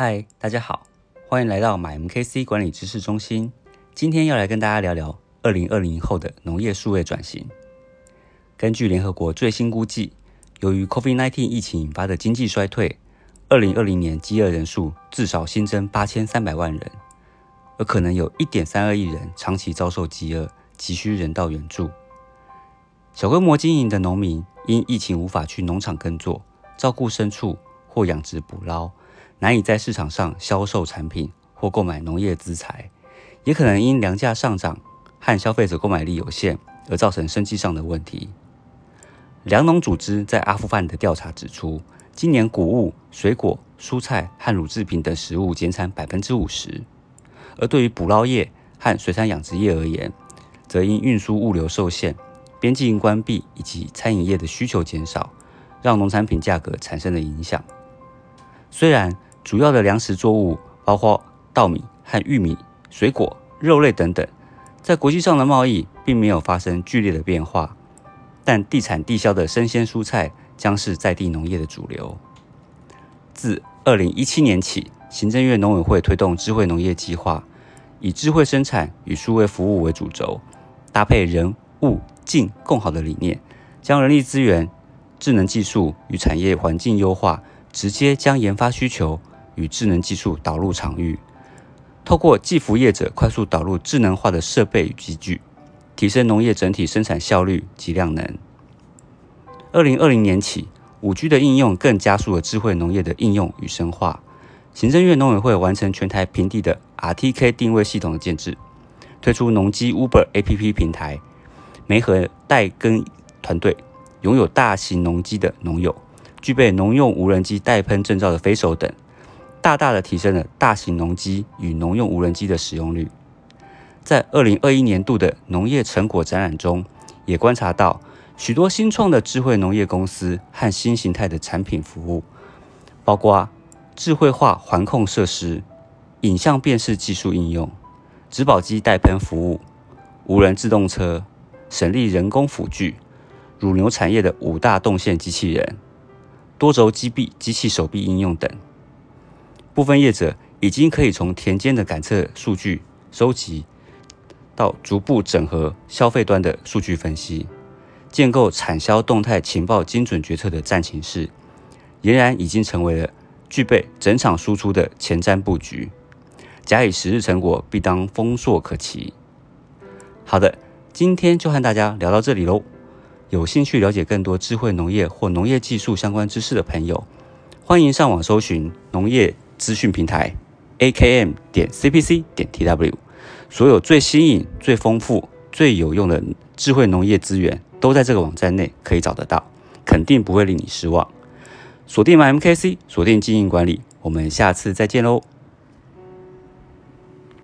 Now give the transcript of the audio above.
嗨，大家好，欢迎来到买 MKC 管理知识中心。今天要来跟大家聊聊二零二零后的农业数位转型。根据联合国最新估计，由于 COVID-19 疫情引发的经济衰退，二零二零年饥饿人数至少新增八千三百万人，而可能有一点三二亿人长期遭受饥饿，急需人道援助。小规模经营的农民因疫情无法去农场耕作、照顾牲畜或养殖捕捞。难以在市场上销售产品或购买农业资材，也可能因粮价上涨和消费者购买力有限而造成生计上的问题。粮农组织在阿富汗的调查指出，今年谷物、水果、蔬菜和乳制品等食物减产百分之五十，而对于捕捞业和水产养殖业而言，则因运输物流受限、边境关闭以及餐饮业的需求减少，让农产品价格产生了影响。虽然主要的粮食作物包括稻米和玉米、水果、肉类等等，在国际上的贸易并没有发生剧烈的变化，但地产地销的生鲜蔬菜将是在地农业的主流。自二零一七年起，行政院农委会推动智慧农业计划，以智慧生产与数位服务为主轴，搭配人物境共好的理念，将人力资源、智能技术与产业环境优化，直接将研发需求。与智能技术导入场域，透过技服业者快速导入智能化的设备与机具，提升农业整体生产效率及量能。二零二零年起，五 G 的应用更加速了智慧农业的应用与深化。行政院农委会完成全台平地的 RTK 定位系统的建制，推出农机 Uber APP 平台，媒合代耕团队，拥有大型农机的农友，具备农用无人机代喷证照的飞手等。大大的提升了大型农机与农用无人机的使用率。在二零二一年度的农业成果展览中，也观察到许多新创的智慧农业公司和新形态的产品服务，包括智慧化环控设施、影像辨识技术应用、植保机代喷服务、无人自动车、省力人工辅具、乳牛产业的五大动线机器人、多轴机臂机器手臂应用等。部分业者已经可以从田间的感测数据收集，到逐步整合消费端的数据分析，建构产销动态情报精准决策的战情室，俨然已经成为了具备整场输出的前瞻布局。假以时日成果，必当丰硕可期。好的，今天就和大家聊到这里喽。有兴趣了解更多智慧农业或农业技术相关知识的朋友，欢迎上网搜寻农业。资讯平台 a k m 点 c p c 点 t w，所有最新颖、最丰富、最有用的智慧农业资源都在这个网站内可以找得到，肯定不会令你失望。锁定 M K C，锁定经营管理，我们下次再见喽。